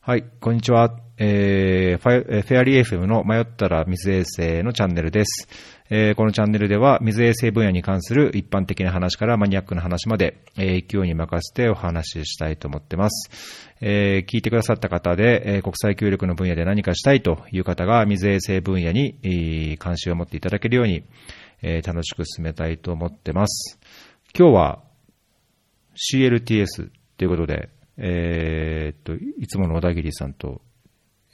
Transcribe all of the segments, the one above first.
はい、こんにちは。えーファフェアリー FM の迷ったら水衛星のチャンネルです。えーこのチャンネルでは水衛星分野に関する一般的な話からマニアックな話まで、えー勢いに任せてお話ししたいと思ってます。えー聞いてくださった方で、えー国際協力の分野で何かしたいという方が水衛星分野に、えー関心を持っていただけるように、えー楽しく進めたいと思ってます。今日は CLTS ということで、えーっと、いつもの小田切さんと、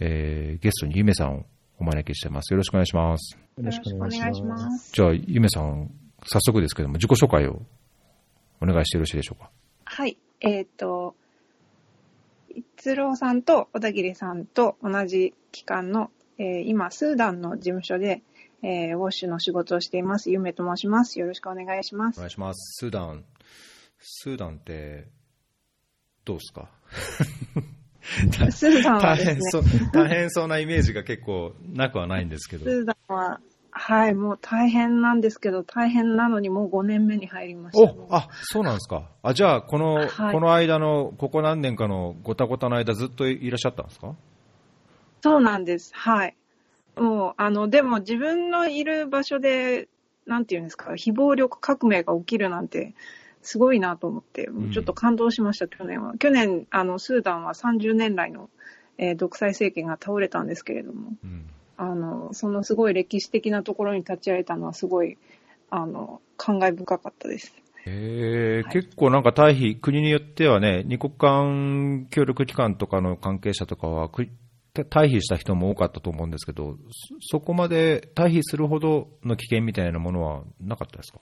えーゲストにゆめさんをお招きしてます。よろしくお願いします。よろしくお願いします。じゃあ、ゆめさん、早速ですけども、自己紹介をお願いしてよろしいでしょうか。はい。えっ、と、一郎さんと小田切さんと同じ期間の、えー今、スーダンの事務所で、えーウォッシュの仕事をしています。ゆめと申します。よろしくお願いしますお願。いします。スーダン、スーダンって、どうですか？スーダンは大変ですね、そう、大変そうなイメージが結構なくはないんですけどス。ーダンは、はい、もう大変なんですけど、大変なのにもう5年目に入りました、おあ、そうなんですか。あ、じゃあ、この、はいこの間の、ここ何年かのごたごたの間ずっといらっしゃったんですか？そうなんです。はい。もう、あの、でも自分のいる場所で、なんていうんですか、非暴力革命が起きるなんて、すごいなと思って、ちょっと感動しました、去年は。去年、あの、スーダンは30年来の、えー独裁政権が倒れたんですけれども、うん。あの、そのすごい歴史的なところに立ち会えたのはすごい、あの、感慨深かったです。えーはい結構なんか退避、国によってはね、二国間協力機関とかの関係者とかは、く退避した人も多かったと思うんですけど、そそこまで退避するほどの危険みたいなものはなかったですか？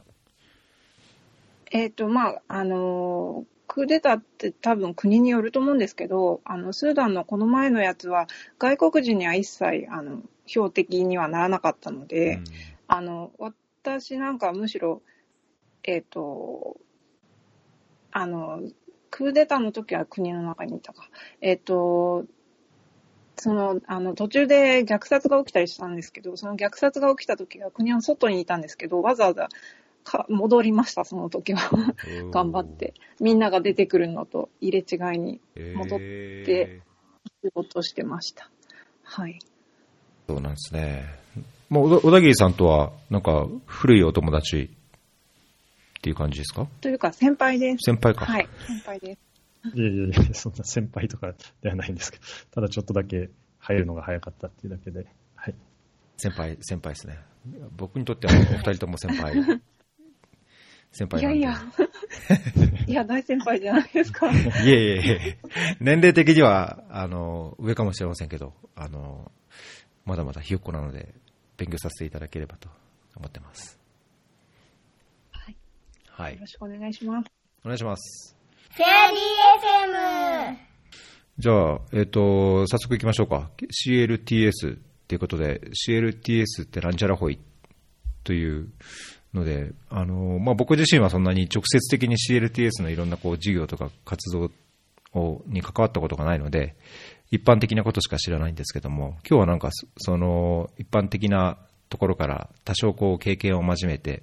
えっ、と、まあ、あの、クーデターって多分国によると思うんですけど、あの、スーダンのこの前のやつは、外国人には一切、あの、標的にはならなかったので、うんあの、私なんかはむしろ、えっ、と、あの、クーデターの時は国の中にいたか。えっ、と、その、あの、途中で虐殺が起きたりしたんですけど、その虐殺が起きた時は国の外にいたんですけど、わざわざか戻りました、その時は。頑張って。みんなが出てくるのと入れ違いに戻ってえ仕事してました。はい。ーそうなんですね。もう、小田小田切さんとは、なんか、古いお友達っていう感じですか？というか、先輩です。先輩か。はい、先輩です。いやいやいや、そんな先輩とかではないんですけど、ただちょっとだけ入るのが早かったっていうだけで、はい。先輩、先輩ですね。僕にとっては、お二人とも先輩。先輩。いやいや、いや、大先輩じゃないですか。い えいえいえ、年齢的には、あの、上かもしれませんけど、あの、まだまだひよっこなので、勉強させていただければと思ってます。はい。はいよろ。しくお願いします。お願いします。フェアリー FM じゃあ、えっ、と、早速行きましょうか。CLTS っていうことで、CLTS ってなんちゃらほいというので、あの、まあ、僕自身はそんなに直接的に CLTS のいろんなこう事業とか活動をに関わったことがないので、一般的なことしか知らないんですけども、今日はなんかその一般的なところから多少こう経験を交えて、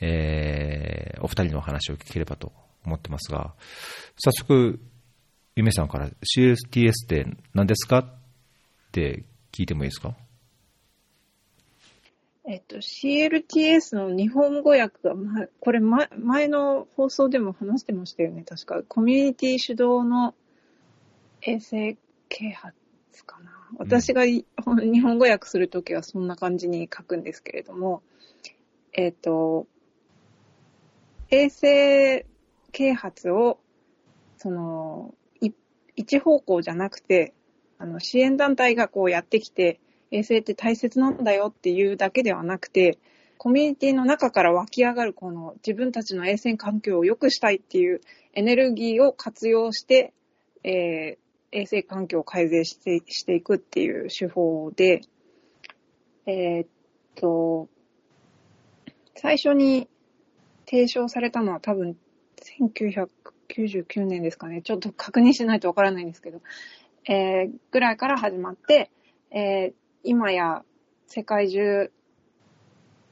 えーお二人のお話を聞ければと思ってますが、早速、ゆめさんから CSTS って何ですか？って聞いてもいいですか？えっと、CLTS の日本語訳が、ま、これ前、前の放送でも話してましたよね、確か。コミュニティ主導の衛星啓発かな。私がい日本語訳するときはそんな感じに書くんですけれども、えっと、衛星啓発を、その、い一方向じゃなくて、あの、支援団体がこうやってきて、衛星って大切なんだよっていうだけではなくて、コミュニティの中から湧き上がるこの自分たちの衛星環境を良くしたいっていうエネルギーを活用して、えー衛生環境を改善してしていくっていう手法で、えーっと、最初に提唱されたのは多分1999年ですかね。ちょっと確認しないとわからないんですけど、えーぐらいから始まって、えー今や世界中、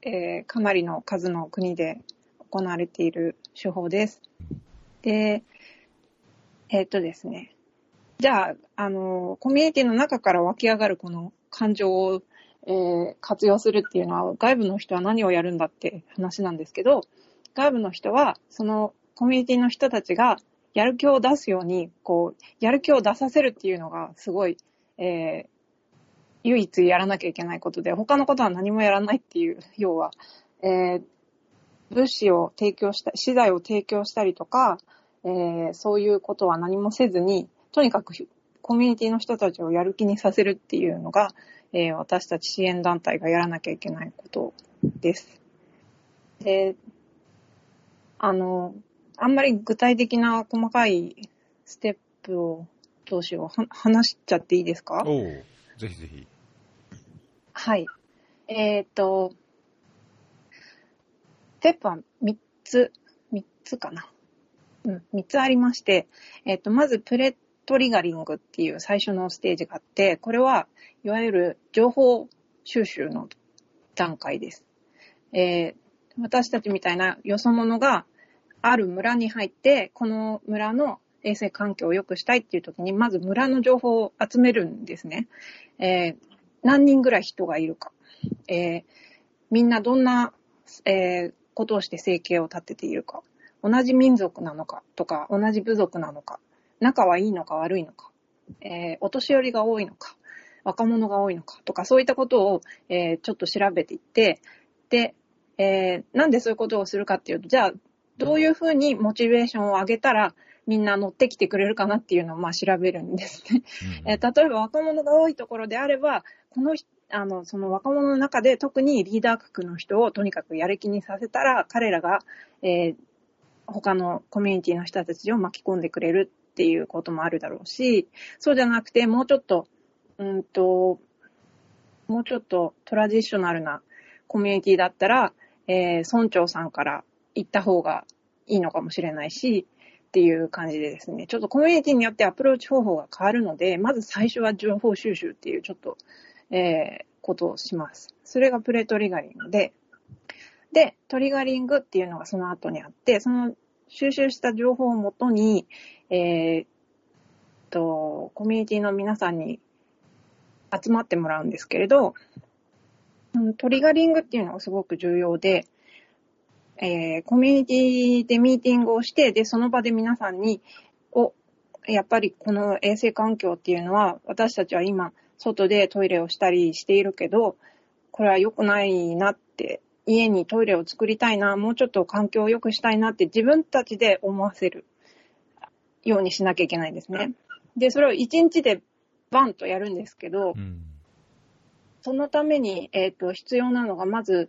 えーかなりの数の国で行われている手法です。で、えっ、とですね。じゃあ、あの、コミュニティの中から湧き上がるこの感情を、えー活用するっていうのは、外部の人は何をやるんだって話なんですけど、外部の人は、そのコミュニティの人たちがやる気を出すように、こう、やる気を出させるっていうのが、すごい、えー唯一やらなきゃいけないことで、他のことは何もやらないっていう、要は、えー物資を提供した、資材を提供したりとか、えーそういうことは何もせずに、とにかくコミュニティの人たちをやる気にさせるっていうのが、えー私たち支援団体がやらなきゃいけないことです。で、あの、あんまり具体的な細かいステップをどうしよう、話しちゃっていいですか？ぜひぜひ。はい。えっ、と、ステップは3つ、3つかな。うん、3つありまして、えっ、と、まずプレトリガリングっていう最初のステージがあって、これはいわゆる情報収集の段階です。えー私たちみたいなよそ者がある村に入って、この村の衛生環境を良くしたいっていう時に、まず村の情報を集めるんですね。えー何人ぐらい人がいるか、えーみんなどんな、えーことをして生計を立てているか、同じ民族なのかとか、同じ部族なのか、仲はいいのか悪いのか、えーお年寄りが多いのか、若者が多いのか。とか、そういったことを、えーちょっと調べていって、で、えーなんでそういうことをするかっていうと、じゃあ、どういうふうにモチベーションを上げたら、みんな乗ってきてくれるかなっていうのをまあ調べるんですね。えー例えば若者が多いところであれば、この人あの、その若者の中で特にリーダー格の人をとにかくやる気にさせたら、彼らが、えー他のコミュニティの人たちを巻き込んでくれるっていうこともあるだろうし、そうじゃなくて、もうちょっと、うんと、もうちょっとトラディショナルなコミュニティだったら、えー村長さんから行った方がいいのかもしれないし、っていう感じでですね、ちょっとコミュニティによってアプローチ方法が変わるので、まず最初は情報収集っていうちょっと、えーことをします。それがプレトリガリングで、で、トリガリングっていうのがその後にあって、その収集した情報をもとに、えーっと、コミュニティの皆さんに集まってもらうんですけれど、トリガリングっていうのがすごく重要で、えーコミュニティでミーティングをして、で、その場で皆さんに、お、やっぱりこの衛生環境っていうのは、私たちは今、外でトイレをしたりしているけど、これは良くないなって、家にトイレを作りたいな、もうちょっと環境を良くしたいなって自分たちで思わせるようにしなきゃいけないんですね。で、それを1日でバンとやるんですけど、うん。そのために、えっ、と、必要なのが、まず、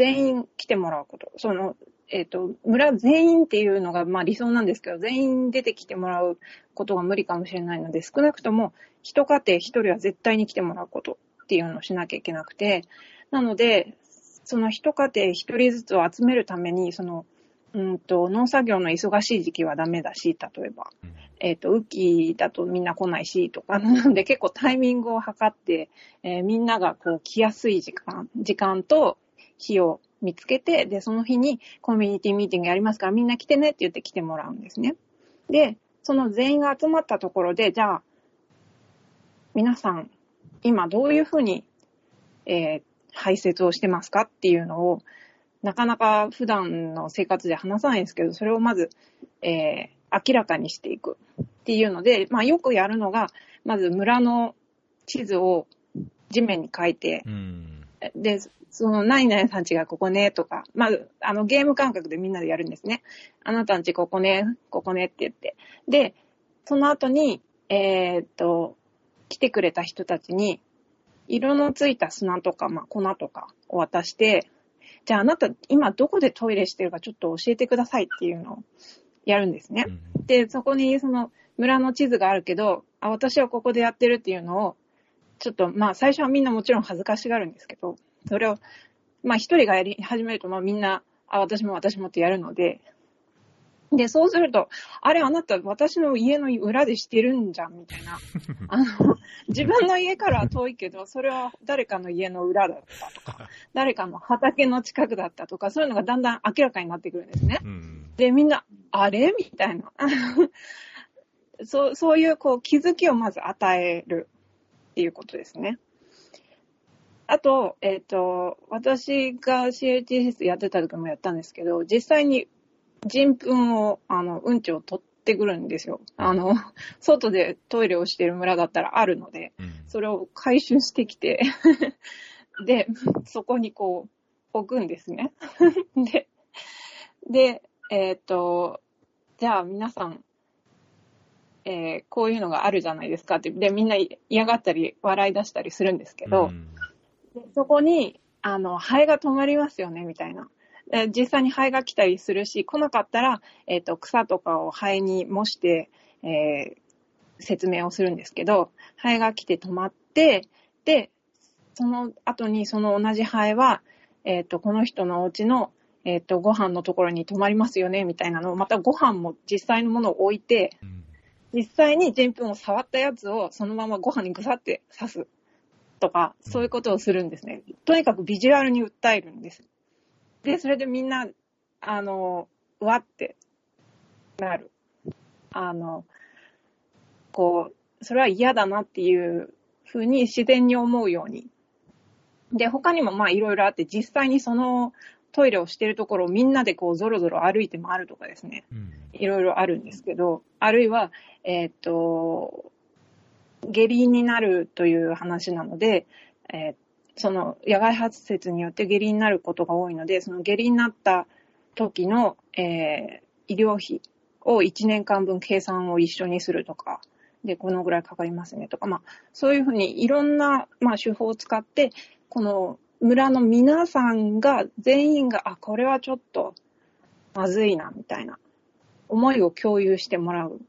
全員来てもらうこと。その、えっ、と、村全員っていうのが、まあ理想なんですけど、全員出てきてもらうことが無理かもしれないので、少なくとも、一家庭一人は絶対に来てもらうことっていうのをしなきゃいけなくて、なので、その一家庭一人ずつを集めるために、その、うんと、農作業の忙しい時期はダメだし、例えば。うんえっ、と、雨季だとみんな来ないし、とか、なので結構タイミングを測って、えーみんながこう来やすい時間、時間と日を見つけて、で、その日にコミュニティミーティングやりますからみんな来てねって言って来てもらうんですね。で、その全員が集まったところで、じゃあ、皆さん、今どういうふうに、えー排泄をしてますか？っていうのを、なかなか普段の生活で話さないんですけど、それをまず、えー明らかにしていく。っていうので、まあよくやるのが、まず村の地図を地面に書いて、で、その何々さんちがここねとか、まあ、あのゲーム感覚でみんなでやるんですね。あなたんちここね、ここねって言って。で、その後に、えーっと、来てくれた人たちに、色のついた砂とか、まあ、粉とかを渡して、じゃああなた今どこでトイレしてるかちょっと教えてくださいっていうのをやるんですね。で、そこにその村の地図があるけど、あ、私はここでやってるっていうのを、ちょっとまあ最初はみんなもちろん恥ずかしがるんですけど、それを、まあ一人がやり始めると、まあみんな、あ、私も私もってやるので、で、そうすると、あれあなた私の家の裏でしてるんじゃん、みたいな。あの、自分の家からは遠いけど、それは誰かの家の裏だったとか、誰かの畑の近くだったとか、そういうのがだんだん明らかになってくるんですね。うん。で、みんな、あれ？みたいな。そう、そういうこう気づきをまず与えるっていうことですね。あと、えっ、と、私が CLTS やってた時もやったんですけど、実際に人糞を、あの、うんちを取ってくるんですよ。あの、外でトイレをしている村だったらあるので、うんそれを回収してきて、で、そこにこう、置くんですね。で、で、えっ、と、じゃあ皆さん、えーこういうのがあるじゃないですか。って、で、みんな嫌がったり笑い出したりするんですけど、うん。でそこに、あの、ハエが止まりますよね、みたいな。で実際にハエが来たりするし、来なかったら、えっ、と、草とかをハエに模して、えー説明をするんですけど、ハエが来て止まって、で、その後にその同じハエは、えっ、と、この人のお家の、えっ、と、ご飯のところに泊まりますよね、みたいなのを、またご飯も実際のものを置いて、うん実際に人糞を触ったやつをそのままご飯にぐさって刺すとか、そういうことをするんですね。とにかくビジュアルに訴えるんです。で、それでみんな、あの、うわってなる。あの、こう、それは嫌だなっていうふうに自然に思うように。で、他にもまあいろいろあって、実際にそのトイレをしてるところをみんなでこうゾロゾロ歩いて回るとかですね。うんいろいろあるんですけど、あるいは、えーっと、下痢になるという話なので、えーその野外発節によって下痢になることが多いので、その下痢になった時の、えー医療費を1年間分計算を一緒にするとか、で、このぐらいかかりますねとか、まあ、そういうふうにいろんな、まあ、手法を使って、この村の皆さんが全員が、あ、これはちょっとまずいな、みたいな思いを共有してもらう。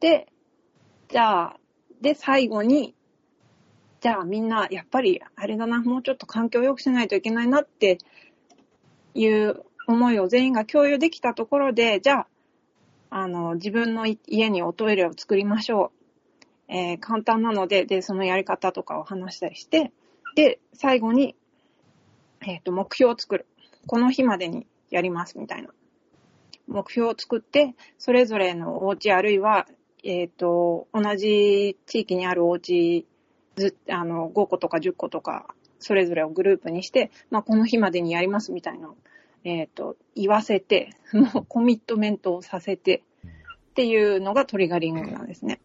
で、じゃあ、で、最後に、じゃあみんな、やっぱり、あれだな、もうちょっと環境を良くしないといけないなっていう思いを全員が共有できたところで、じゃあ、あの、自分の家におトイレを作りましょう。えー簡単なので、で、そのやり方とかを話したりして、で、最後に、えっ、と、目標を作る。この日までにやります、みたいな。目標を作って、それぞれのお家あるいは、えっ、と、同じ地域にあるお家ず、あの、5個とか10個とか、それぞれをグループにして、まあ、この日までにやりますみたいな、えっ、と、言わせて、もうコミットメントをさせて、っていうのがトリガリングなんですね。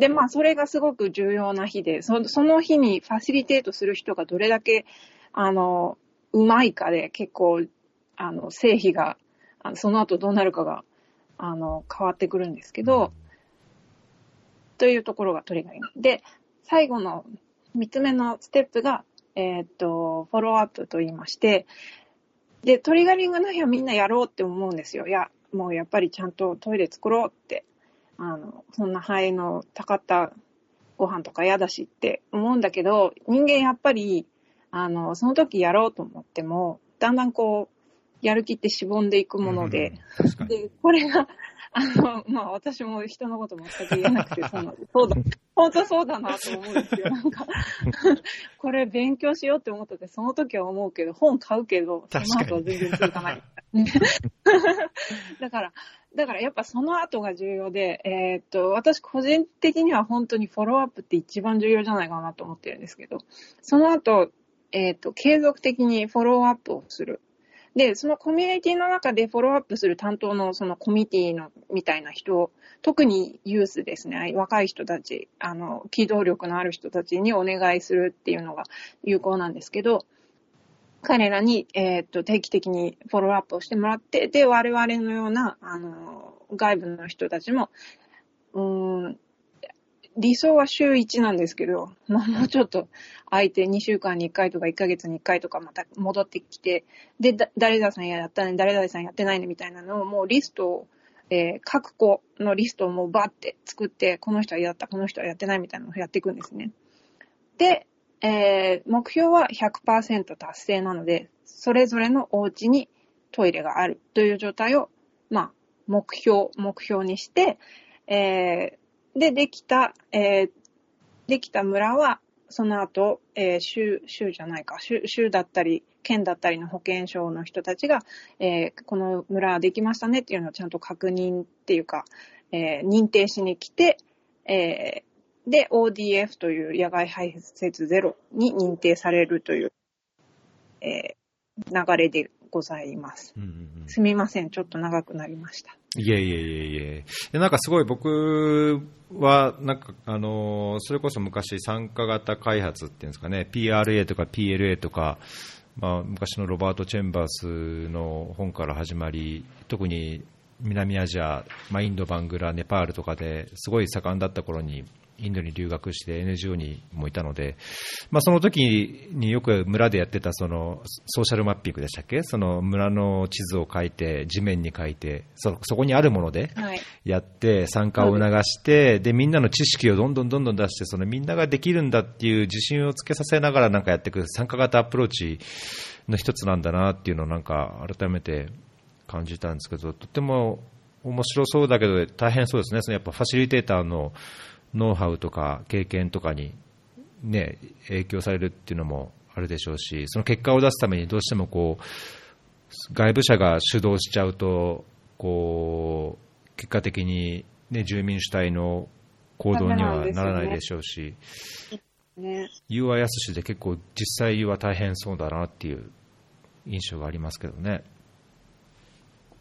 で、まあ、それがすごく重要な日で、そその日にファシリテートする人がどれだけ、あの、うまいかで結構、あの、成否が、あのその後どうなるかが、あの、変わってくるんですけど、というところがトリガリング。で、最後の三つ目のステップが、えーっと、フォローアップと言いまして、で、トリガリングの日はみんなやろうって思うんですよ。いや、もうやっぱりちゃんとトイレ作ろうって。あの、そんなハエのたかったご飯とか嫌だしって思うんだけど、人間やっぱり、あの、その時やろうと思っても、だんだんこう、やる気ってしぼんでいくもので、うん。で、これが、あの、まあ私も人のこと全く言えなくて、その、そうだ、本当そうだなと思うんですよ。なんか、これ勉強しようって思ってて、その時は思うけど、本買うけど、その後は全然続かない。だから、だからやっぱその後が重要で、えーっと、私個人的には本当にフォローアップって一番重要じゃないかなと思ってるんですけど、その後、えーっと、継続的にフォローアップをする。で、そのコミュニティの中でフォローアップする担当のそのコミュニティのみたいな人、特にユースですね、若い人たち、あの、機動力のある人たちにお願いするっていうのが有効なんですけど、彼らに、えーっと、定期的にフォローアップをしてもらって、で、我々のような、あの、外部の人たちも、うーん、理想は週1なんですけど、もうちょっと空いて2週間に1回とか1ヶ月に1回とかまた戻ってきて、で、だ誰々さんやったね、誰々さんやってないねみたいなのをもうリストを、えー各個のリストをもうバーって作って、この人はやった、この人はやってないみたいなのをやっていくんですね。で、えー目標は100%達成なので、それぞれのお家にトイレがあるという状態を、まあ、目標、目標にして、えーで、できた、えーできた村は、その後、えー州、州じゃないか、州、州だったり、県だったりの保健省の人たちが、えーこの村はできましたねっていうのをちゃんと確認っていうか、えー認定しに来て、えーで、ODF という野外排泄ゼロに認定されるという、えー流れでございます。うんうんうんすみません、ちょっと長くなりました。いえいえいえいえ。でなんかすごい僕は、なんか、あのーそれこそ昔参加型開発っていうんですかね、PRA とか PLA とか、まあ、昔のロバート・チェンバースの本から始まり、特に南アジア、まあ、インド、バングラ、ネパールとかですごい盛んだった頃に、インドに留学して NGO にもいたので、まあ、その時によく村でやってたそのソーシャルマッピングでしたっけ？その村の地図を書いて、地面に書いて、そそこにあるものではい。やって、参加を促して、で、みんなの知識をどんどんどんどん出して、そのみんなができるんだっていう自信をつけさせながらなんかやっていく参加型アプローチの一つなんだなっていうのをなんか改めて感じたんですけど、とっても面白そうだけど大変そうですね。そのやっぱファシリテーターのノウハウとか経験とかにね、影響されるっていうのもあるでしょうし、その結果を出すためにどうしてもこう、外部者が主導しちゃうと、こう、結果的に、ね、住民主体の行動にはならないでしょうし、ね。言うはやすしで結構実際は大変そうだなっていう印象がありますけどね。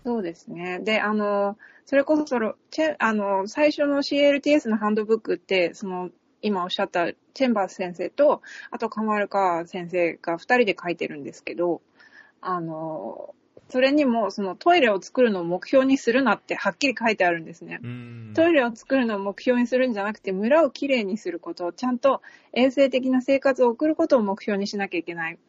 そうですね。で、あの、それこそその、チェあの、最初の CLTS のハンドブックって、その、今おっしゃったチェンバース先生と、あとカマルカ先生が二人で書いてるんですけど、あの、それにも、そのトイレを作るのを目標にするなってはっきり書いてあるんですね。トイレを作るのを目標にするんじゃなくて、村をきれいにすること、ちゃんと衛生的な生活を送ることを目標にしなきゃいけない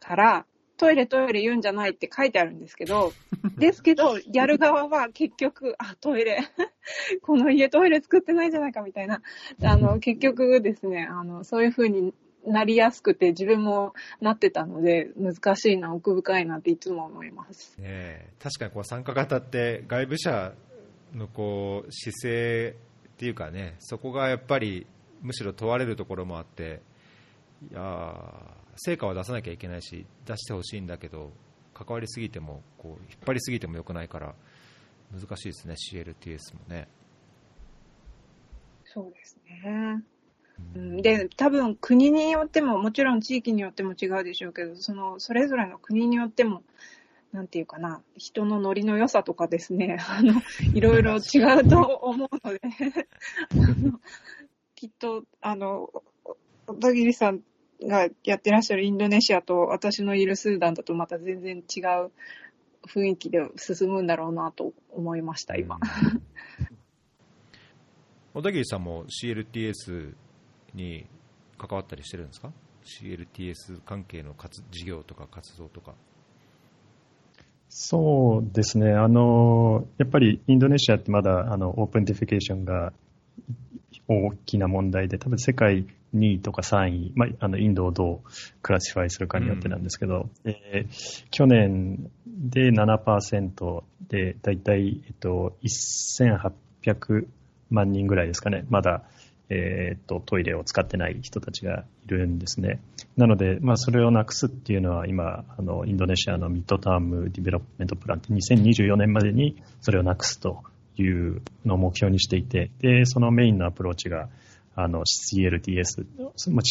から、トイレトイレ言うんじゃないって書いてあるんですけど、ですけど、やる側は結局、あ、トイレ、この家トイレ作ってないじゃないかみたいな、あの、結局ですね、あの、そういう風になりやすくて、自分もなってたので、難しいな、奥深いなっていつも思います。ねえ。確かにこう参加型って外部者のこう姿勢っていうかねそこがやっぱりむしろ問われるところもあっていやー成果は出さなきゃいけないし出してほしいんだけど関わりすぎてもこう引っ張りすぎてもよくないから難しいですね CLTS もね。そうですね。うんで、多分国によっても、もちろん地域によっても違うでしょうけど、その、それぞれの国によっても、なんていうかな、人のノリの良さとかですね、あの、いろいろ違うと思うので、あのきっと、あの、小田切さんがやってらっしゃるインドネシアと私のいるスーダンだとまた全然違う雰囲気で進むんだろうなと思いました、今。小田切さんも CLTS に関わったりしてるんですか？CLTS 関係の活事業とか活動とか。そうですね。あの、やっぱりインドネシアってまだあの open defecation が大きな問題で、多分世界2位とか3位、まあ、あのインドをどう classify するかによってなんですけど、えー去年で7%で、だいたい、えっと、1800万人ぐらいですかね、まだ、えーっと、トイレを使ってない人たちがいるんですね。なので、まあ、それをなくすっていうのは、今、あの、インドネシアの mid-term development plan って2024年までにそれをなくすというのを目標にしていて、で、そのメインのアプローチが、あの、CLTS。ま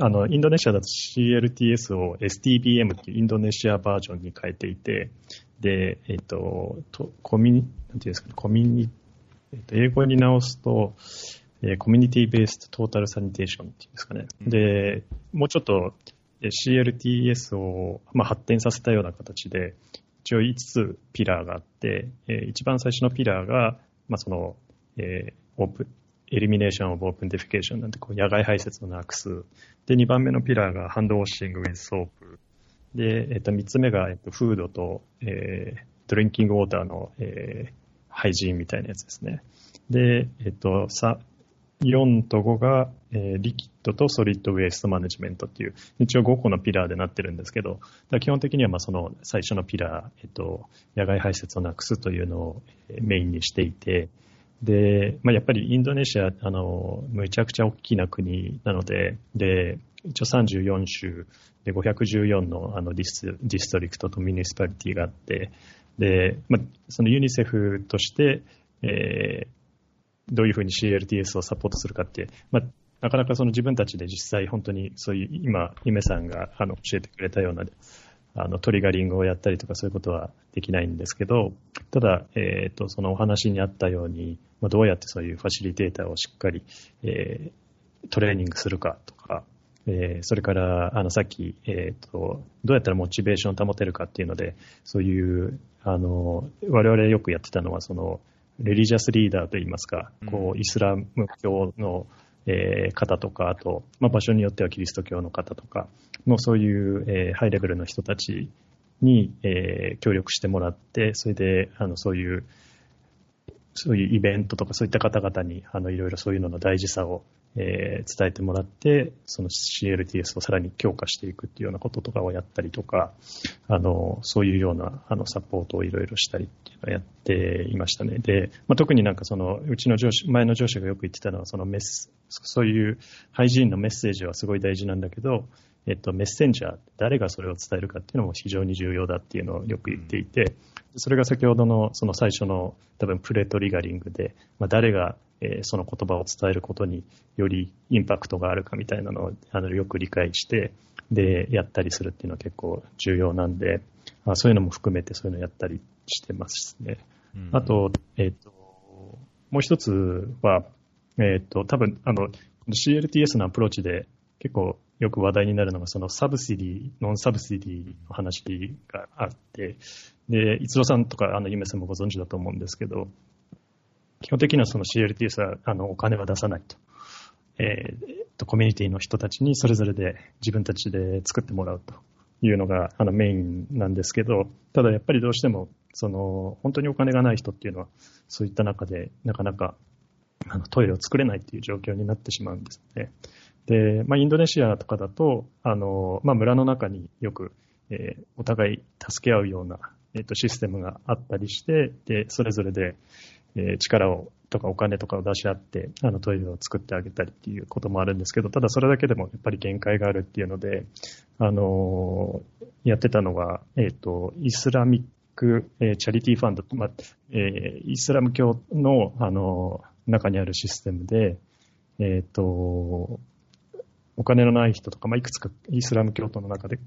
あの、インドネシアだと CLTS を STBM っていうインドネシアバージョンに変えていて、で、えっと、とコミュニ、なんていうんですかね、コミュニ、えっと、英語に直すと、えー community-based total sanitation っていうんですかね。で、もうちょっとえー CLTS を、まあ、発展させたような形で、一応5つ pillar があって、えー一番最初の pillar が、まあ、その、えー open、elimination of open defecation なんてこう野外排泄をなくす。で、2番目の pillar が handwashing with soap。で、えっと、3つ目が、えっと、 food と、えー drinking water の、えーhygiene みたいなやつですね。で、えっと、4と5が、えー liquid と solid waste management っていう、一応5個の pillar でなってるんですけど、基本的にはまあその最初の pillar、えっと、野外排泄をなくすというのをメインにしていて、で、まあ、やっぱりインドネシア、あの、むちゃくちゃ大きな国なので、で、一応34州で514のあの dis district と municipality があって、で、まあ、そのユニセフとして、えーどういうふうに CLTS をサポートするかって、まあ、なかなかその自分たちで実際本当にそういう今、夢さんがあの教えてくれたようなあのトリガリングをやったりとかそういうことはできないんですけど、ただ、えっ、と、そのお話にあったように、まあ、どうやってそういうファシリテーターをしっかり、えー、トレーニングするかとか、えー、それから、あの、さっき、えっ、と、どうやったらモチベーションを保てるかっていうので、そういう、あの、我々よくやってたのは、その、レリジャスリーダーといいますか、こう、イスラム教の、えー、方とか、あと、まあ、場所によってはキリスト教の方とかの、そういう、えー、ハイレベルの人たちに、えー、協力してもらって、それで、あの、そういう、そういうイベントとかそういった方々に、あの、いろいろそういうのの大事さを、えー、伝えてもらって、その CLTS をさらに強化していくっていうようなこととかをやったりとか、あの、そういうような、あの、サポートをいろいろしたりっていうのをやっていましたね。で、まあ、特になんかその、うちの上司、前の上司がよく言ってたのは、そのメス、そういうハイジーンのメッセージはすごい大事なんだけど、えっと、メッセンジャー、誰がそれを伝えるかっていうのも非常に重要だっていうのをよく言っていて、それが先ほどのその最初の多分プレトリガリングで、まあ、誰がえー、その言葉を伝えることによりインパクトがあるかみたいなのをあのよく理解して、で、やったりするっていうのは結構重要なんで、あそういうのも含めてそういうのやったりしてますね。うん、あと、えっ、ー、と、もう一つは、えっ、と、多分、あの、CLTS のアプローチで結構よく話題になるのが、その subsidy、non-subsidy の話があって、で、逸郎さんとか、あの、ゆめさんもご存知だと思うんですけど、基本的にはその CLTS はあのお金は出さないと。えー、と、コミュニティの人たちにそれぞれで自分たちで作ってもらうというのがあのメインなんですけど、ただやっぱりどうしても、その、本当にお金がない人っていうのは、そういった中でなかなかあのトイレを作れないっていう状況になってしまうんですね。で、まあ、インドネシアとかだと、あの、まあ、村の中によく、えー、お互い助け合うような、えっ、ー、と、システムがあったりして、で、それぞれで、えー、力をとかお金とかを出し合って、あのトイレを作ってあげたりっていうこともあるんですけど、ただそれだけでもやっぱり限界があるっていうので、あの、やってたのが、えっ、と、イスラミック、え、チャリティーファンド、まあ、え、イスラム教の、あの、中にあるシステムで、えっ、と、お金のない人とか、まあ、いくつかイスラム教徒の中で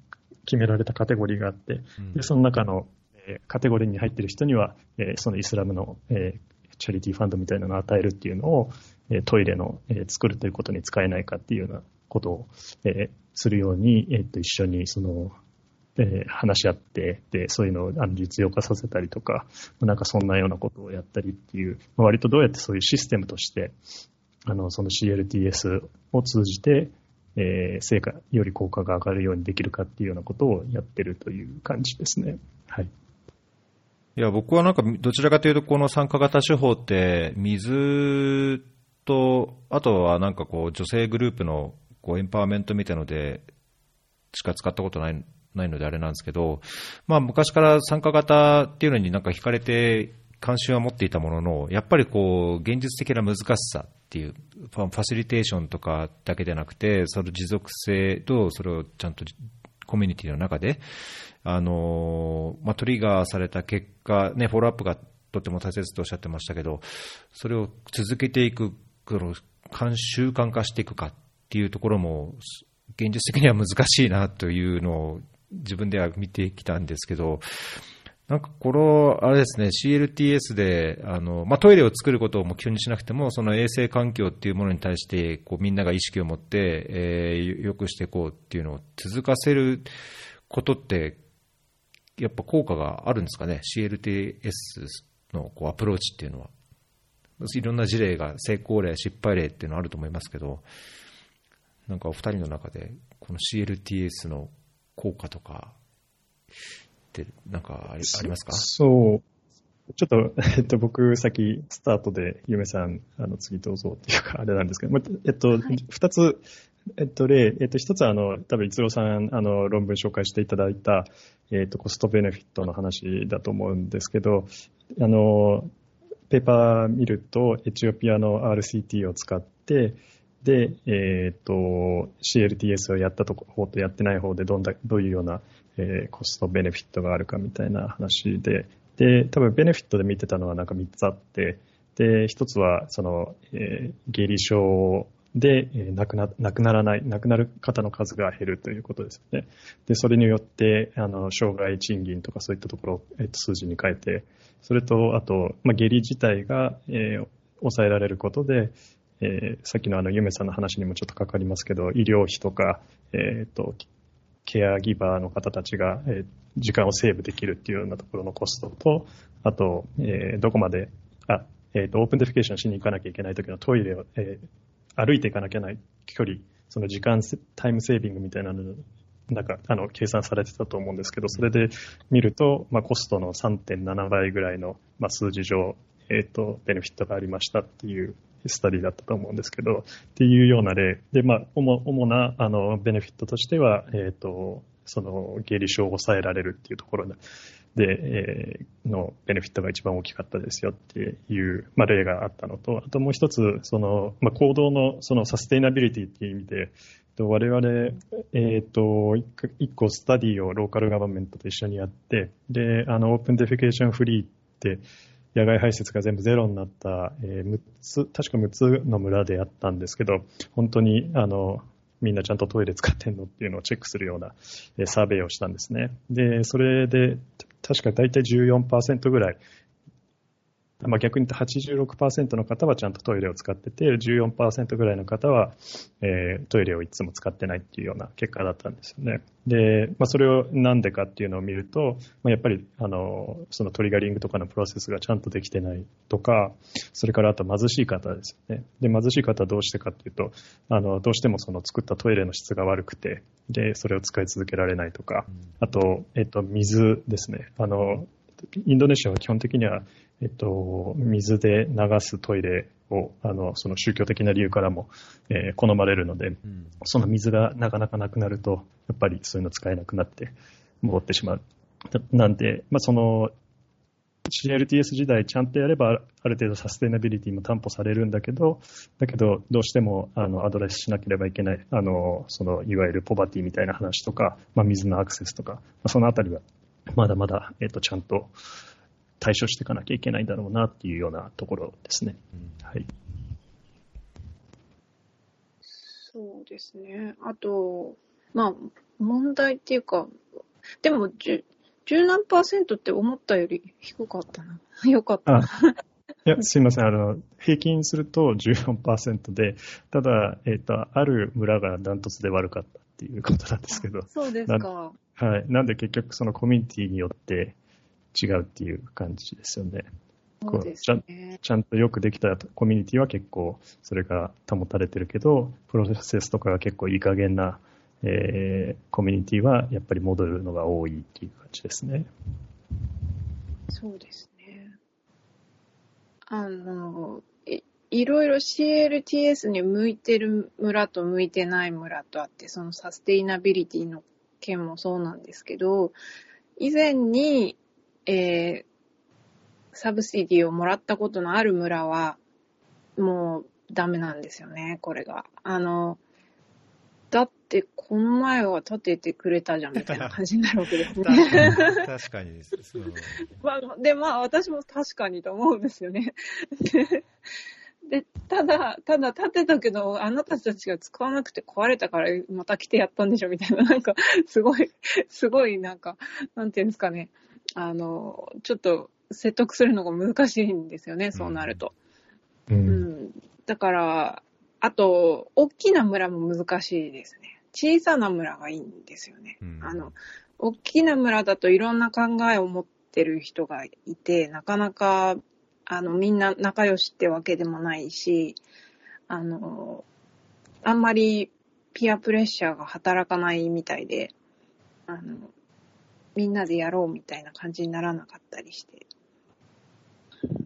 決められたカテゴリーがあって、でその中の、えカテゴリーに入っている人には、えそのイスラムの、えチャリティーファンドみたいなのを与えるっていうのを、えトイレの、え作るということに使えないかっていうようなことを、えするように、えっと、一緒にその、え話し合って、で、そういうのをあの実用化させたりとか、なんかそんなようなことをやったりっていう、割とどうやってそういうシステムとして、あの、その CLTS を通じて、えー、成果、より効果が上がるようにできるかっていうようなことをやってるという感じですね。はい。いや、僕はなんか、どちらかというと、この参加型手法って、水と、あとはなんかこう、女性グループのこうエンパワーメントみたいので、しか使ったことないないのであれなんですけど、まあ昔から参加型っていうのになんか惹かれて関心は持っていたものの、やっぱりこう、現実的な難しさっていう、ファシリテーションとかだけでなくて、その持続性と、それをちゃんとコミュニティの中で、あのまあ、トリガーされた結果、ね、フォローアップがとても大切とおっしゃってましたけど、それを続けていく、その習慣化していくかっていうところも、現実的には難しいなというのを自分では見てきたんですけど、なんかこの、あれですね、CLTS で、あの、まあ、トイレを作ることを目標にしなくても、その衛生環境っていうものに対して、こう、みんなが意識を持って、えー、良くしていこうっていうのを続かせることって、やっぱ効果があるんですかね、CLTS のこうアプローチっていうのは。いろんな事例が、成功例、失敗例っていうのはあると思いますけど、なんかお二人の中で、この CLTS の効果とか、ってなんかありありますか？そう。ちょっと、えっと、僕、先、スタートで、ゆめさん、あの、次どうぞっていうか、あれなんですけど、えっと、二、つ、えっと、例、えっと、一つは、あの、多分、逸郎さん、あの、論文紹介していただいた、えっと、コストベネフィットの話だと思うんですけど、あの、ペーパー見ると、エチオピアの RCT を使って、で、えっ、と、CLTS をやったと方とやってない方でどんだ、どういうようなえー、コストベネフィットがあるかみたいな話で、で、多分ベネフィットで見てたのはなんか3つあって、で、一つは、その、えー下痢症で、えー亡くな、亡くならない、亡くなる方の数が減るということですよね。で、それによって、あの、障害賃金とかそういったところを、えっと、数字に変えて、それと、あと、まあ、下痢自体が、えー抑えられることで、えーさっきのあの、ゆめさんの話にもちょっとかかりますけど、医療費とか、えっ、と、ケアギバーの方たちが、えー時間をセーブできるっていうようなところのコストと、あと、えーどこまで、あ、えっ、と、オープンデフィケーションしに行かなきゃいけない時のトイレを、え歩いていかなきゃいけない距離、その時間、タイムセービングみたいなの、なんか、あの、計算されてたと思うんですけど、それで見ると、まあ、コストの3.7倍ぐらいの、まあ、数字上、えっ、と、ベネフィットがありましたっていうスタディだったと思うんですけど、っていうような例。で、まあ、主な、あの、ベネフィットとしては、えっ、と、その、下痢症を抑えられるっていうところで、で、えーのベネフィットが一番大きかったですよっていう、まあ、例があったのと、あともう一つ、その、まあ、行動のそのサステイナビリティっていう意味で、我々、えっ、と、一個一個 study を local government と一緒にやって、で、あの、 open defecation free って、野外排泄が全部ゼロになった、えー6つ、確か6つの村でやったんですけど、本当に、あの、みんなちゃんとトイレ使ってんのっていうのをチェックするような、えーサーベイをしたんですね。で、それで、確か大体14%ぐらい、まあ、逆に言って86%の方はちゃんとトイレを使ってて、14%ぐらいの方は、えートイレをいつも使ってないっていうような結果だったんですよね。で、まあ、それをなんでかっていうのを見ると、まあ、やっぱり、あの、そのトリガリングとかのプロセスがちゃんとできてないとか、それからあと貧しい方ですよね。で、貧しい方はどうしてかっていうと、あの、どうしてもその作ったトイレの質が悪くて、で、それを使い続けられないとか、あと、えっと、水ですね。あの、インドネシアは基本的には、えっと、水で流すトイレを、あの、その宗教的な理由からも、えー好まれるので、うんその水がなかなかなくなると、やっぱりそういうの使えなくなって戻ってしまう。ななんで、まあ、その CLTS 時代ちゃんとやれば、ある程度サステイナビリティも担保されるんだけど、だけど、どうしてもあのアドレスしなければいけない、あのそのいわゆるポバティみたいな話とか、まあ、水のアクセスとか、まあ、そのあたりはまだまだ、えっとちゃんと対処していかなきゃいけないんだろうなっていうようなところですね。はい。そうですね。あと、まあ、問題っていうか、でも、十、十何パーセントって思ったより低かったな。よかった。あいや、すいません。あの、平均すると14%で、ただ、えっ、と、ある村がダントツで悪かったっていうことなんですけど、そうですか。はい。なんで結局そのコミュニティによって違うっていう感じですよね。そうですちゃ。ちゃんとよくできたコミュニティは結構それが保たれてるけど、プロセスとかが結構いい加減な、えーコミュニティはやっぱり戻るのが多いっていう感じですね。そうですね。あの、いいろいろ CLTS に向いてる村と向いてない村とあって、そのサステイナビリティの件もそうなんですけど、以前に、えーサブシディをもらったことのある村は、もうダメなんですよね、これが。あの、だってこの前は立ててくれたじゃんみたいな感じになるわけですね。確かに、確かにその まあ、で、まあ、私も確かにと思うんですよね。で、でただ、ただ立てたけど、あなたたちが使わなくて壊れたからまた来てやったんでしょみたいな、なんか、すごい、すごい、なんか、なんていうんですかね。あの、ちょっと説得するのが難しいんですよね、そうなると。う。うんん。だから、あと、大きな村も難しいですね。小さな村がいいんですよね。うんあの、大きな村だといろんな考えを持ってる人がいて、なかなか、あの、みんな仲良しってわけでもないし、あの、あんまりピアプレッシャーが働かないみたいで、あの、みんなでやろうみたいな感じにならなかったりして。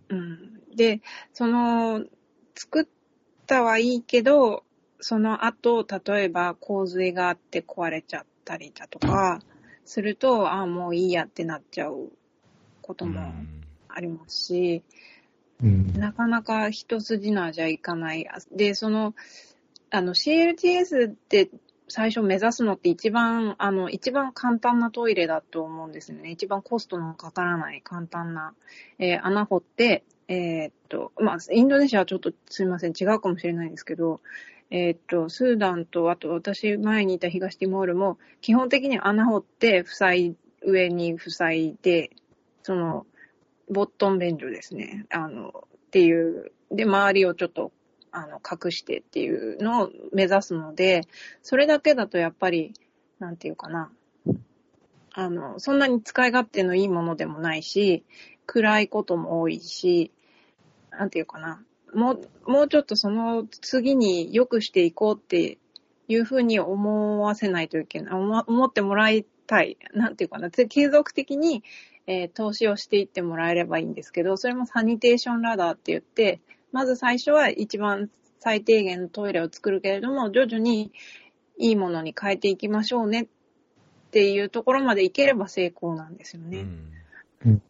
うん。で、その、作ったはいいけど、その後、例えば洪水があって壊れちゃったりだとか、すると、ああ、もういいやってなっちゃうこともありますし、うん。なかなか一筋縄じゃいかない。で、その、あの、CLTS って最初目指すのって一番、あの、一番簡単なトイレだと思うんですよね。一番コストのかからない簡単な、えー穴掘って、えーっと、まあ、インドネシアはちょっとすみません、違うかもしれないんですけど、えーっと、スーダンと、あと私前にいた東ティモールも、基本的に穴掘って、塞い、上に塞いで、その、ボットン便所ですね。あの、っていう、で、周りをちょっと、あの、隠してっていうのを目指すので、それだけだとやっぱり、なんていうかな、あの、そんなに使い勝手のいいものでもないし、暗いことも多いし、なんていうかな、もう、もうちょっとその次に良くしていこうっていうふうに思わせないといけない、思思ってもらいたい、なんていうかな、継続的に、えー投資をしていってもらえればいいんですけど、それもサニテーションラダーって言って、まず最初は一番最低限のトイレを作るけれども、徐々にいいものに変えていきましょうねっていうところまでいければ成功なんですよね。うん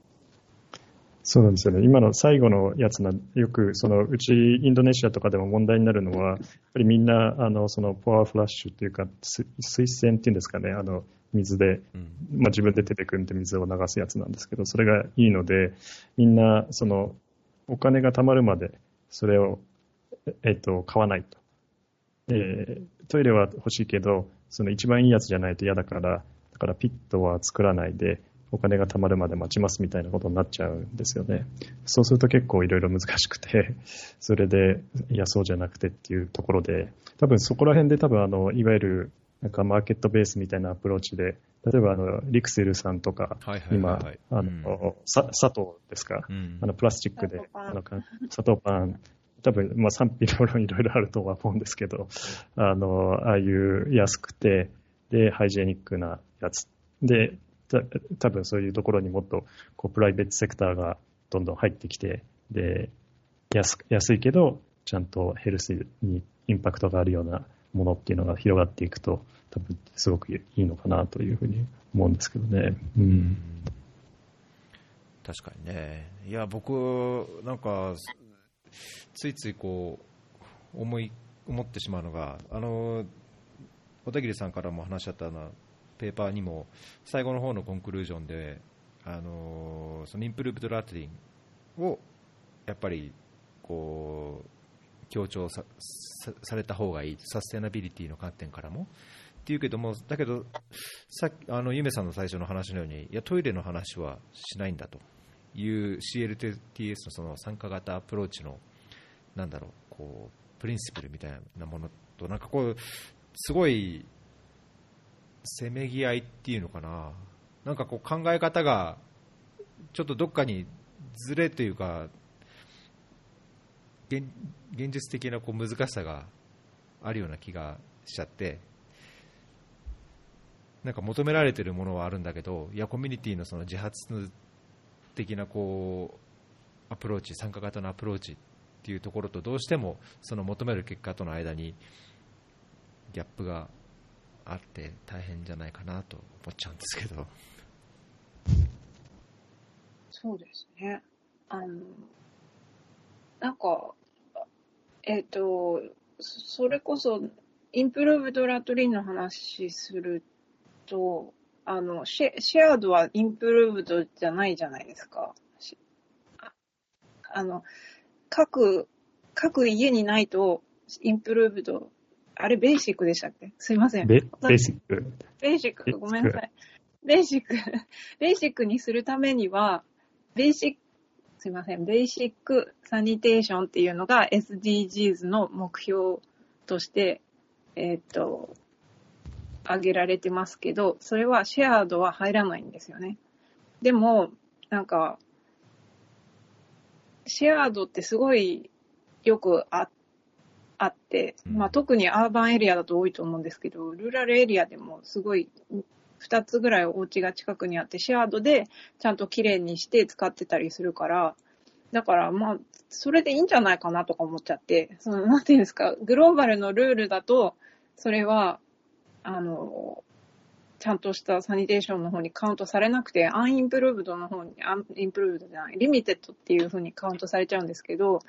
そうなんですよね。今の最後のやつな、よく、その、うち、インドネシアとかでも問題になるのは、やっぱりみんな、あの、その、パワーフラッシュっていうか、す水洗っていうんですかね、あの、水で、うんまあ、自分で手で組んで水を流すやつなんですけど、それがいいので、みんな、その、お金が貯まるまで、それを、ええっと、買わないと。えートイレは欲しいけど、その一番いいやつじゃないと嫌だから、だからピットは作らないで、お金が貯まるまで待ちますみたいなことになっちゃうんですよね。そうすると結構いろいろ難しくて、それで、いや、そうじゃなくてっていうところで、多分そこら辺で多分あの、いわゆる、なんかマーケットベースみたいなアプローチで、例えばあの、リクセルさんとか、はいはいはい今はい、あの、さ佐藤ですか、うん。あの、プラスチックで砂糖、パン。あの、か砂糖パン、多分、まあ、賛否両論 いろいろあるとは思うんですけど、あの、ああいう安くて、で、ハイジェニックなやつ。で、た多分そういうところにもっと、こう、プライベートセクターがどんどん入ってきて、で、安安いけど、ちゃんとヘルスにインパクトがあるようなものっていうのが広がっていくと、多分、すごくいいのかなというふうに思うんですけどね。うん。確かにね。いや、僕、なんか、ついついこう、思い、思ってしまうのが、あの、小田切さんからも話し合ったようなペーパーにも、最後の方のコンクルージョンで、あの、そのインプルーブドラトリンを、やっぱり、こう、強調ささされた方がいい、サステナビリティの観点からも。っていうけども、だけど、さ、あの、ゆめさんの最初の話のように、いや、トイレの話はしないんだという CLTS のその参加型アプローチの、なんだろう、こう、プリンシプルみたいなものと、なんかこう、すごい、せめぎ合いっていうのかな。なんかこう考え方が、ちょっとどっかにずれというか、現現実的なこう難しさがあるような気がしちゃって、なんか求められているものはあるんだけど、いや、コミュニティのその自発的なこうアプローチ、参加型のアプローチっていうところと、どうしてもその求める結果との間にギャップがあって大変じゃないかなと思っちゃうんですけど。そうですね。あの、なんか、えっ、と、そそれこそ、インプルーブドラトリンの話すると、あの、シェシェアードはインプルーブドじゃないじゃないですか。しああの、各、各家にないと、インプルーブド、あれベーシックでしたっけ？すいません。ベベーシック？ベーシック、ごめんなさい。ベーシック、ベーシックにするためには、ベーシック、すいません、ベーシックサニテーションっていうのが SDGs の目標として、えーっと、挙げられてますけど、それはシェアードは入らないんですよね。でも、なんか、シェアードってすごいよくああって、うんまあ、特にアーバンエリアだと多いと思うんですけど、ルーラルエリアでもすごい2つぐらいお家が近くにあって、シェアードでちゃんと綺麗にして使ってたりするから、だからまあ、それでいいんじゃないかなとか思っちゃって、その、なんていうんですか、グローバルのルールだと、それは、あの、ちゃんとしたサニテーションの方にカウントされなくて、アンインプルーブドの方に、アンインプルーブドじゃない、リミテッドっていう風にカウントされちゃうんですけど、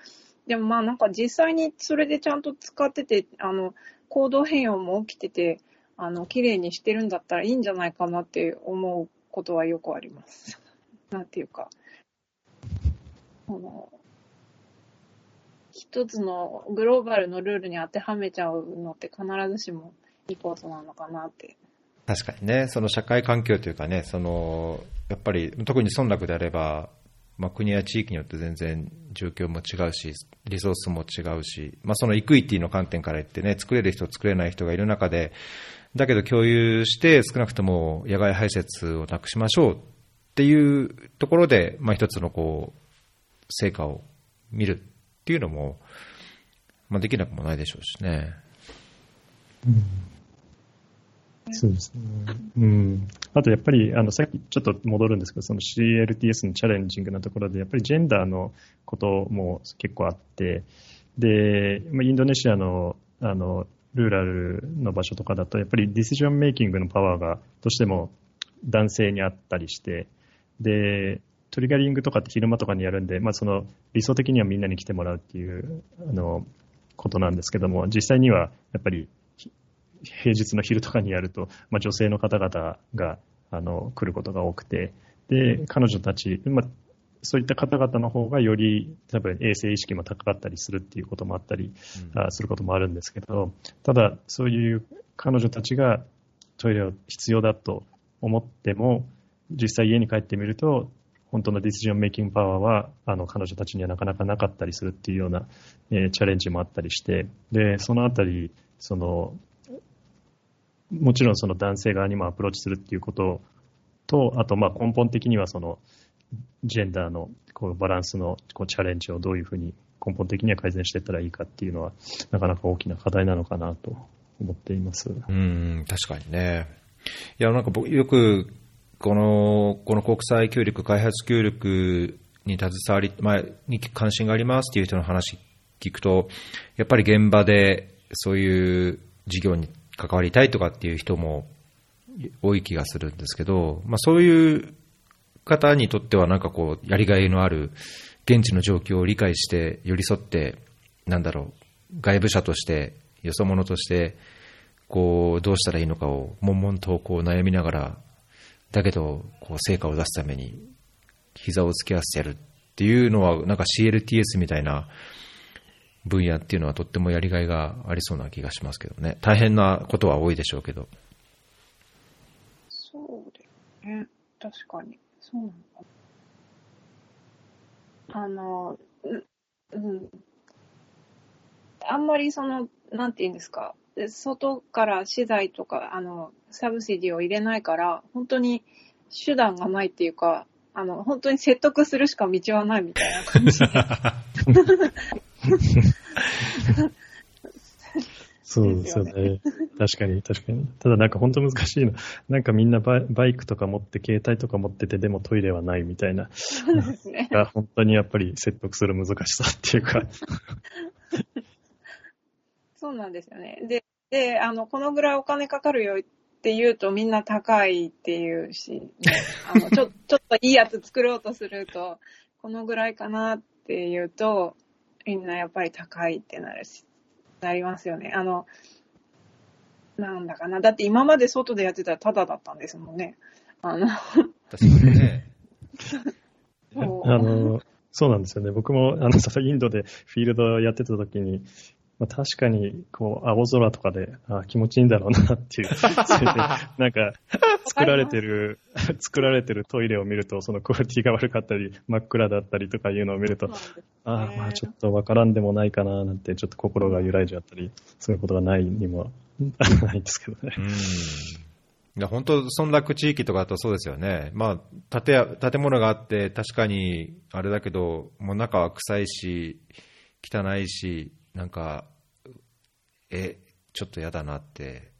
でもまあなんか実際にそれでちゃんと使ってて、あの、行動変容も起きてて、あの、綺麗にしてるんだったらいいんじゃないかなって思うことはよくあります。なんていうか、その、一つのグローバルのルールに当てはめちゃうのって必ずしもいいことなのかなって。確かにね、その社会環境というかね、そのやっぱり特に村落であれば、まあ、国や地域によって全然状況も違うし、リソースも違うし、まあ、そのイクイティの観点から言ってね、作れる人、作れない人がいる中で、だけど共有して少なくとも野外排泄をなくしましょうっていうところで、まあ、一つのこう成果を見るっていうのも、まあ、できなくもないでしょうしね。うんそうですね。うん。あとやっぱり、あの、さっきちょっと戻るんですけど、その CLTS のチャレンジングなところで、やっぱりジェンダーのことも結構あって、で、まあインドネシアの、あの、ルーラルの場所とかだと、やっぱりディシジョンメイキングのパワーがどうしても男性にあったりして、で、トリガリングとかって昼間とかにやるんで、まあその理想的にはみんなに来てもらうっていう、あの、ことなんですけども、実際にはやっぱり平日の昼とかにやると、まあ、女性の方々があの来ることが多くて、で、彼女たち、まあ、そういった方々の方がより多分衛生意識も高かったりするっていうこともあったり、あすることもあるんですけど、ただそういう彼女たちがトイレを必要だと思っても、実際家に帰ってみると、本当のディシジョンメイキングパワーはあの彼女たちにはなかなかなかったりするっていうような、えーチャレンジもあったりして、で、そのあたり、その、もちろんその男性側にもアプローチするっていうことと、あとまあ根本的にはそのジェンダーのこうバランスのこうチャレンジをどういうふうに根本的には改善していったらいいかっていうのは、なかなか大きな課題なのかなと思っています。うん、確かにね。いや、なんか僕、よく、この、この国際協力、開発協力に携わり、まあ、に関心がありますっていう人の話聞くと、やっぱり現場でそういう事業に関わりたいとかっていう人も多い気がするんですけど、まあそういう方にとってはなんかこう、やりがいのある現地の状況を理解して寄り添って、なんだろう、外部者として、よそ者として、こう、どうしたらいいのかを、悶々とこう悩みながら、だけど、こう、成果を出すために、膝を突き合わせてやるっていうのは、なんか CLTS みたいな分野っていうのはとってもやりがいがありそうな気がしますけどね。大変なことは多いでしょうけど。そうですね。確かに。そうなのかな。あの、ううん。あんまりその、なんて言うんですか。で外から資材とか、あの、サブシディを入れないから、本当に手段がないっていうか、あの、本当に説得するしか道はないみたいな感じで。そうですよね。確かに、確かに。ただなんか本当難しいの。なんかみんなバイクとか持って、携帯とか持ってて、でもトイレはないみたいな。そうですね。が本当にやっぱり説得する難しさっていうか。そうなんですよね。で、で、あの、このぐらいお金かかるよって言うとみんな高いっていうし、ねあの、ちょ、ちょっといいやつ作ろうとすると、このぐらいかなって言うと、みんなやっぱり高いってなるし、なりますよね。あの、なんだかな。だって今まで外でやってたらタダだったんですもんね。あの、確かにね。そうあの、そうなんですよね。僕も、あの、さインドでフィールドやってた時に、まあ、確かに、こう、青空とかで、あ気持ちいいんだろうなっていう。なんか、作られてる、作られてるトイレを見ると、そのクオリティが悪かったり、真っ暗だったりとかいうのを見るとそう、なんですああ、まあちょっとわからんでもないかな、なんて、ちょっと心が揺らいじゃったり、そういうことがないにも、ないんですけどねう。ん。いや、本当、村落地域とかだとそうですよね。まあ、建屋、建物があって、確かに、あれだけど、もう中は臭いし、汚いし、なんか、え、ちょっと嫌だなって、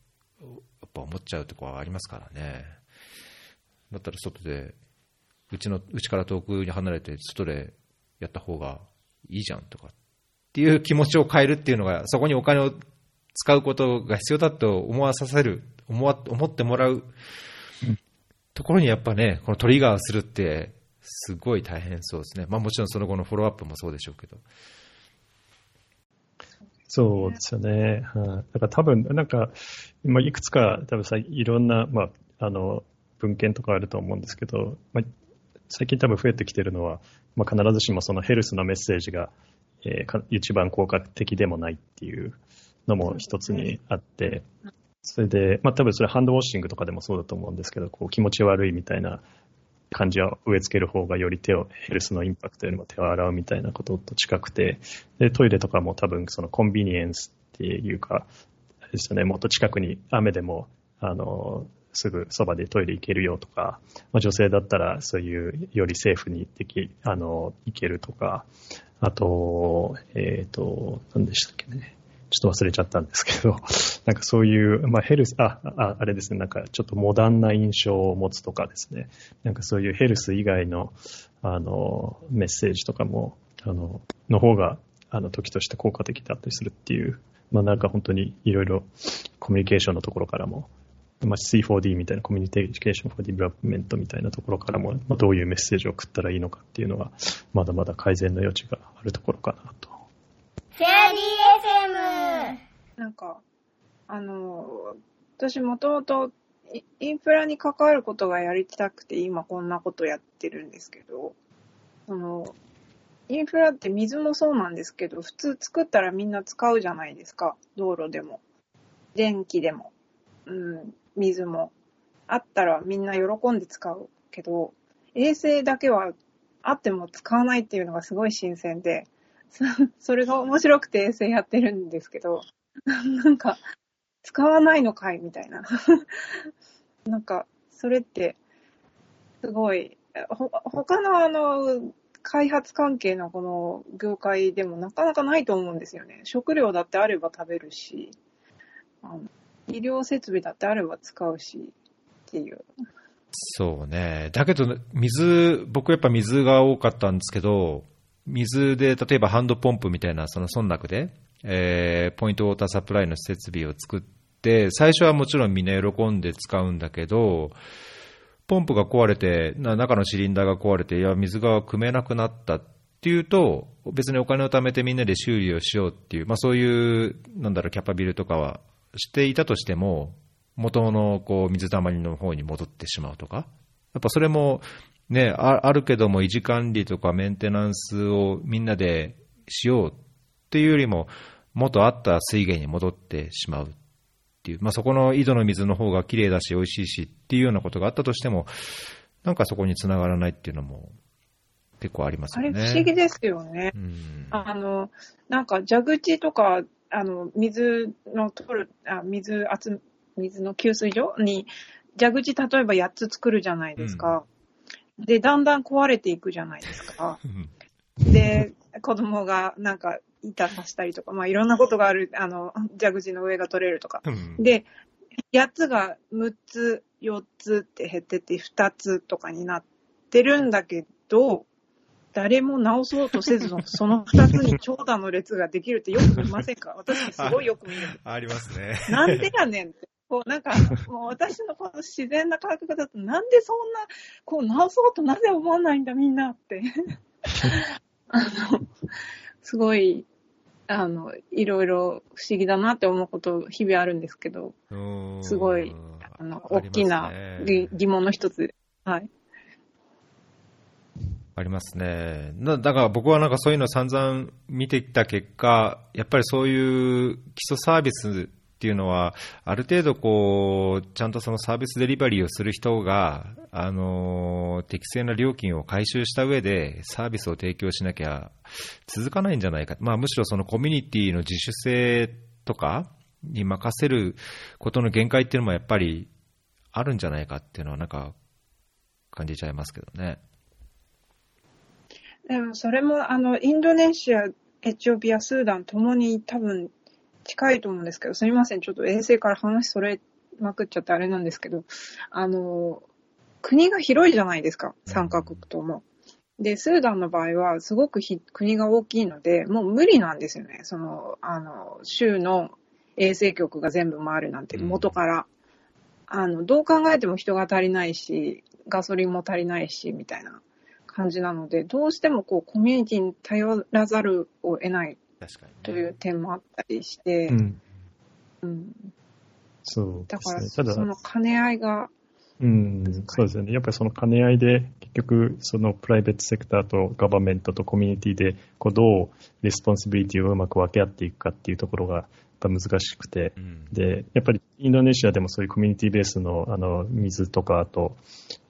やっぱ思っちゃうとこはありますからね。だったら外で、うちの、うちから遠くに離れて、外でやった方がいいじゃんとか、っていう気持ちを変えるっていうのが、そこにお金を使うことが必要だと思わさせる、思わ思ってもらうところにやっぱね、このトリガーするって、すごい大変そうですね。まあもちろんその後のフォローアップもそうでしょうけど。そうですよね。はいだから多分、なんか、今いくつか、多分さ、いろんな、まあ、あの、文献とかあると思うんですけど、まあ、最近多分増えてきてるのは、まあ、必ずしもそのヘルスのメッセージがえーか一番効果的でもないっていうのも一つにあって、それで、まあ多分それハンドウォッシングとかでもそうだと思うんですけど、こう気持ち悪いみたいな感じは植え付ける方がより手を、ヘルスのインパクトよりも手を洗うみたいなことと近くて、で、トイレとかも多分そのコンビニエンスっていうか、ですよね、もっと近くに雨でも、あの、すぐそばでトイレ行けるよとか、まあ、女性だったらそういうよりセーフにでき、あの、行けるとか、あと、えっ、と、何でしたっけね。ちょっと忘れちゃったんですけど、なんかそういう、まあヘルス、あ、ああれですね、なんかちょっとモダンな印象を持つとかですね、なんかそういうヘルス以外の、あの、メッセージとかも、あの、の方が、あの、時として効果的だったりするっていう、まあなんか本当にいろいろコミュニケーションのところからも、まあ、C4D みたいな communication for development みたいなところからも、まあ、どういうメッセージを送ったらいいのかっていうのは、まだまだ改善の余地があるところかなと。フェアリー FM! なんか、あの、私もともとイインフラに関わることがやりたくて今こんなことやってるんですけど、その、インフラって水もそうなんですけど、普通作ったらみんな使うじゃないですか。道路でも。電気でも。うん、水も。あったらみんな喜んで使うけど、衛星だけはあっても使わないっていうのがすごい新鮮で、そ それが面白くて衛星やってるんですけど、なんか、使わないのかいみたいな。なんか、それって、すごい、ほ、他のあの、開発関係のこの業界でもなかなかないと思うんですよね。食料だってあれば食べるし、あの医療設備だってあれば使うし、っていう。そうね。だけど、水、僕やっぱ水が多かったんですけど、水で、例えばハンドポンプみたいな、その村落で、えーポイントウォーターサプライの設備を作って、最初はもちろんみんな喜んで使うんだけど、ポンプが壊れて、中のシリンダーが壊れて、いや、水が汲めなくなったっていうと、別にお金を貯めてみんなで修理をしようっていう、まあそういう、なんだろう、キャパビルとかはしていたとしても、元のこう水たまりの方に戻ってしまうとか、やっぱそれもね、ああるけども維持管理とかメンテナンスをみんなでしようっていうよりも、元あった水源に戻ってしまうっていう、まあ、そこの井戸の水の方が綺麗だし美味しいしっていうようなことがあったとしても、なんかそこにつながらないっていうのも結構ありますあれよね。不思議ですよね。うんあの、なんか蛇口とか、あの、水の取る、あ水集、水の給水所に蛇口例えば8つ作るじゃないですか。で、だんだん壊れていくじゃないですか。うんで、子供がなんか板刺したりとか、まあいろんなことがある、あの、蛇口の上が取れるとか。うんで、8つが6つ、4つって減ってって2つとかになってるんだけど、誰も直そうとせずの、その2つに長蛇の列ができるってよく見ませんか？私すごいよく見る。ありますね。なんでやねんって。こうなんか、もう私のこの自然な感覚だと、なんでそんな、こう直そうとなぜ思わないんだみんなって。あの、すごい、あの、いろいろ不思議だなって思うこと日々あるんですけど、うんすごい、あの、大きな疑疑問の一つで。はい。ありますね。なだから僕はなんかそういうのを散々見てきた結果、やっぱりそういう基礎サービスっていうのは、ある程度こう、ちゃんとそのサービスデリバリーをする人が、あの、適正な料金を回収した上でサービスを提供しなきゃ続かないんじゃないか。まあむしろそのコミュニティの自主性とかに任せることの限界っていうのもやっぱりあるんじゃないかっていうのはなんか感じちゃいますけどね。でもそれも、あの、インドネシア、エチオピア、スーダンともに多分近いと思うんですけど、すみません。ちょっと衛星から話それまくっちゃってあれなんですけど、あの、国が広いじゃないですか。3カ国とも。で、スーダンの場合はすごくひ国が大きいので、もう無理なんですよね。その、あの、州の衛生局が全部回るなんて元から。あの、どう考えても人が足りないし、ガソリンも足りないし、みたいな感じなので、どうしてもこう、コミュニティに頼らざるを得ない確かに、ね。という点もあったりして、うん。うんそうだから、ですね。ただ、その兼ね合いが、うん、そうですよね。やっぱりその兼ね合いで、結局、その private sector と government とコミュニティで、こうどう responsibility をうまく分け合っていくかっていうところが、やっぱ難しくて、うんで、やっぱりインドネシアでもそういうコミュニティベースのあの水とか、あと、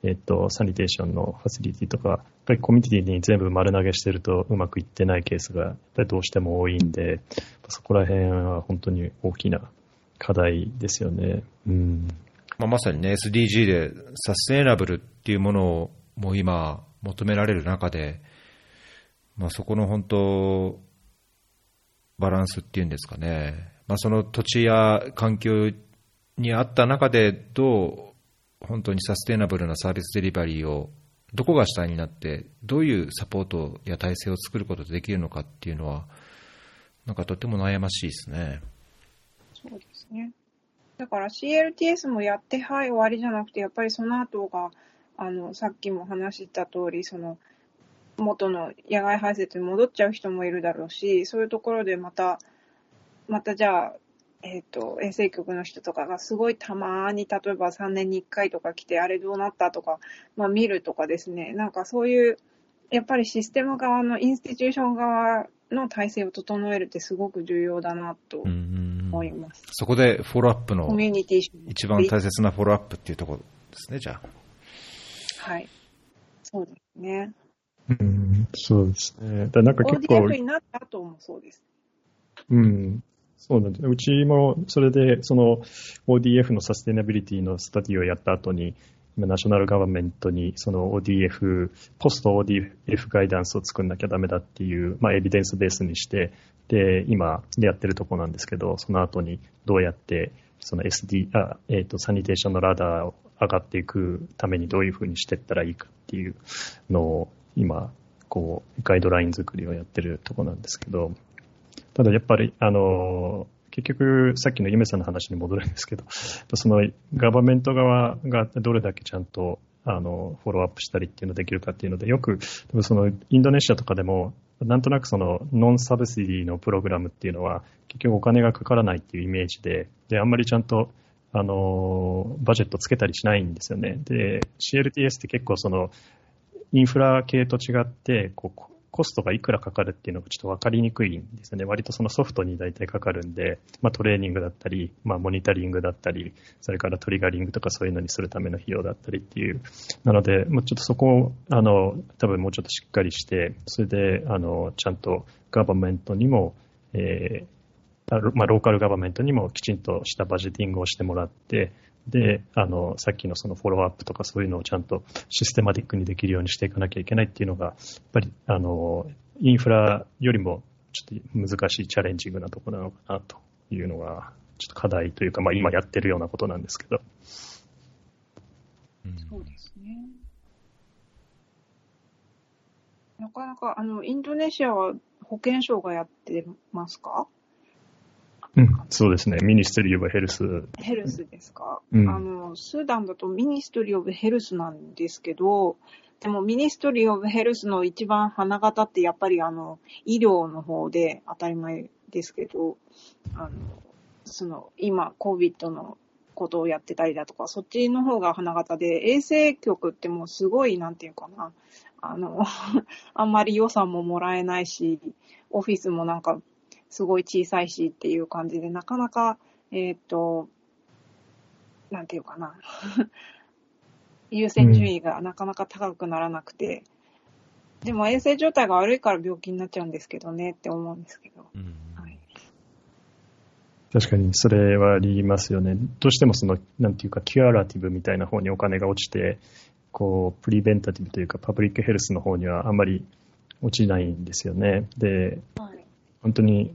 えっと、 sanitation の facility とか、ぱりコミュニティに全部丸投げしてるとうまくいってないケースが、やっぱりどうしても多いんで、そこら辺は本当に大きな課題ですよね。うん。まあ、まさにね、SDG でサステイナブルっていうものをもう今求められる中で、まあ、そこの本当、バランスっていうんですかね、まあ、その土地や環境にあった中で、どう本当にサステイナブルなサービスデリバリーを、どこが主体になって、どういうサポートや体制を作ることができるのかっていうのは、なんかとても悩ましいですね。そうですね。だから CLTS もやって、はい、終わりじゃなくて、やっぱりその後が、あの、さっきも話した通り、その、元の野外排泄に戻っちゃう人もいるだろうし、そういうところでまた、またじゃあ、えっ、と、衛生局の人とかがすごいたまに、例えば3年に1回とか来て、あれどうなったとか、まあ見るとかですね、なんかそういう、やっぱりシステム側の、インスティチューション側の体制を整えるってすごく重要だなと思います。そこでフォローアップのコミュニティ一番大切なフォローアップっていうところですね、じゃあ。はい。そうですね。うん、そうですね。だなんか結構、ODF になった後もそうです。うん。そうなんです。うちもそれで、その ODF のサステナビリティのスタディをやった後に、今ナショナルガバメントにその ODF、ポスト ODF ガイダンスを作んなきゃダメだっていう、まあエビデンスベースにして、で、今やってるとこなんですけど、その後にどうやってその SD、あ、えっ、と、サニテーションのラダーを上がっていくためにどういうふうにしていったらいいかっていうのを今、こう、ガイドライン作りをやってるとこなんですけど、ただやっぱり、あの、結局、さっきのゆめさんの話に戻るんですけど、そのガバメント側がどれだけちゃんと、あの、フォローアップしたりっていうのできるかっていうので、よく、その、インドネシアとかでも、なんとなくその、ノンサブシディのプログラムっていうのは、結局お金がかからないっていうイメージで、で、あんまりちゃんと、あの、バジェットつけたりしないんですよね。で、CLTS って結構その、インフラ系と違って、こう、コストがいくらかかるっていうのがちょっと分かりにくいんですよね。割とそのソフトに大体かかるんで、まあトレーニングだったり、まあモニタリングだったり、それからトリガリングとかそういうのにするための費用だったりっていう。なので、ちょっとそこを、あの、多分もうちょっとしっかりして、それで、あの、ちゃんとガバメントにも、えーまあ、ローカルガバメントにもきちんとしたバジェティングをしてもらって、で、あの、さっきのそのフォローアップとかそういうのをちゃんとシステマティックにできるようにしていかなきゃいけないっていうのが、やっぱり、あの、インフラよりもちょっと難しいチャレンジングなところなのかなというのが、ちょっと課題というか、まあ今やってるようなことなんですけど。そうですね。なかなか、あの、インドネシアは保健省がやってますか？うん、そうですね。 Ministry of Health。 Health ですか、うんあの、スーダンだと Ministry of Health なんですけど、でも Ministry of Health の一番花形ってやっぱりあの、医療の方で当たり前ですけど、あの、その、今、COVID のことをやってたりだとか、そっちの方が花形で、衛生局ってもうすごい、なんていうかな、あの、あんまり予算ももらえないし、オフィスもなんか、すごい小さいしっていう感じで、なかなか、えっ、と、なんていうかな、優先順位がなかなか高くならなくて、でも衛生状態が悪いから病気になっちゃうんですけどねって思うんですけど。うんはい。確かにそれはありますよね。どうしてもその、なんていうか、 curative みたいな方にお金が落ちて、こう、 preventative というか、 public health の方にはあんまり落ちないんですよね。で、はい。本当に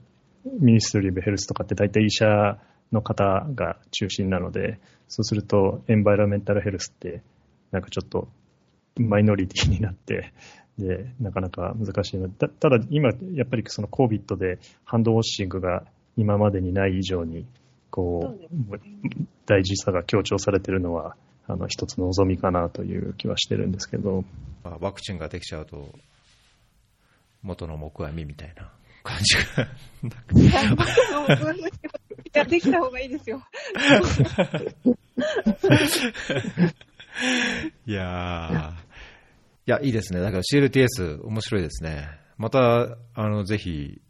Ministry of Health とかって大体医者の方が中心なので、そうすると environmental health ってなんかちょっとマイノリティになって、で、なかなか難しいので、たただ今やっぱりその COVID でハンドウォッシングが今までにない以上に、こそうう、大事さが強調されてるのは、あの、一つの望みかなという気はしてるんですけど、まあ、ワクチンができちゃうと、元の木阿弥みたいな感じが。いや、いやできた方がいいですよ。いやや、いいですね。だから CLTS 面白いですね。また、あの、ぜひ、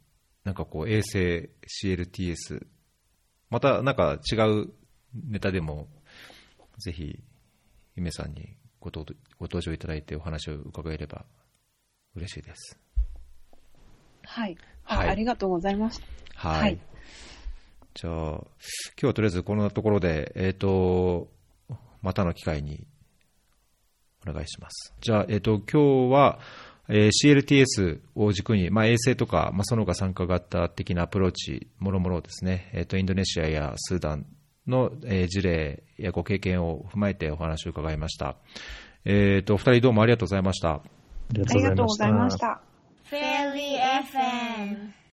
なんかこう、衛星 CLTS、またなんか違うネタでも、ぜひ、ゆめさんにご登ご登場いただいてお話を伺えれば嬉しいです。はい。あはいありがとうございました。はい。はいじゃあ、今日はとりあえずこんなところで、えっ、と、またの機会にお願いします。じゃあ、えっ、と、今日は、えー CLTS を軸に、まあ、衛星とか、まあ、その他参加型的なアプローチ、もろもろですね、えっ、と、インドネシアやスーダンの、えー事例やご経験を踏まえてお話を伺いました。えっ、と、お二人どうもありがとうございました。ありがありがとうございました。フェリー FM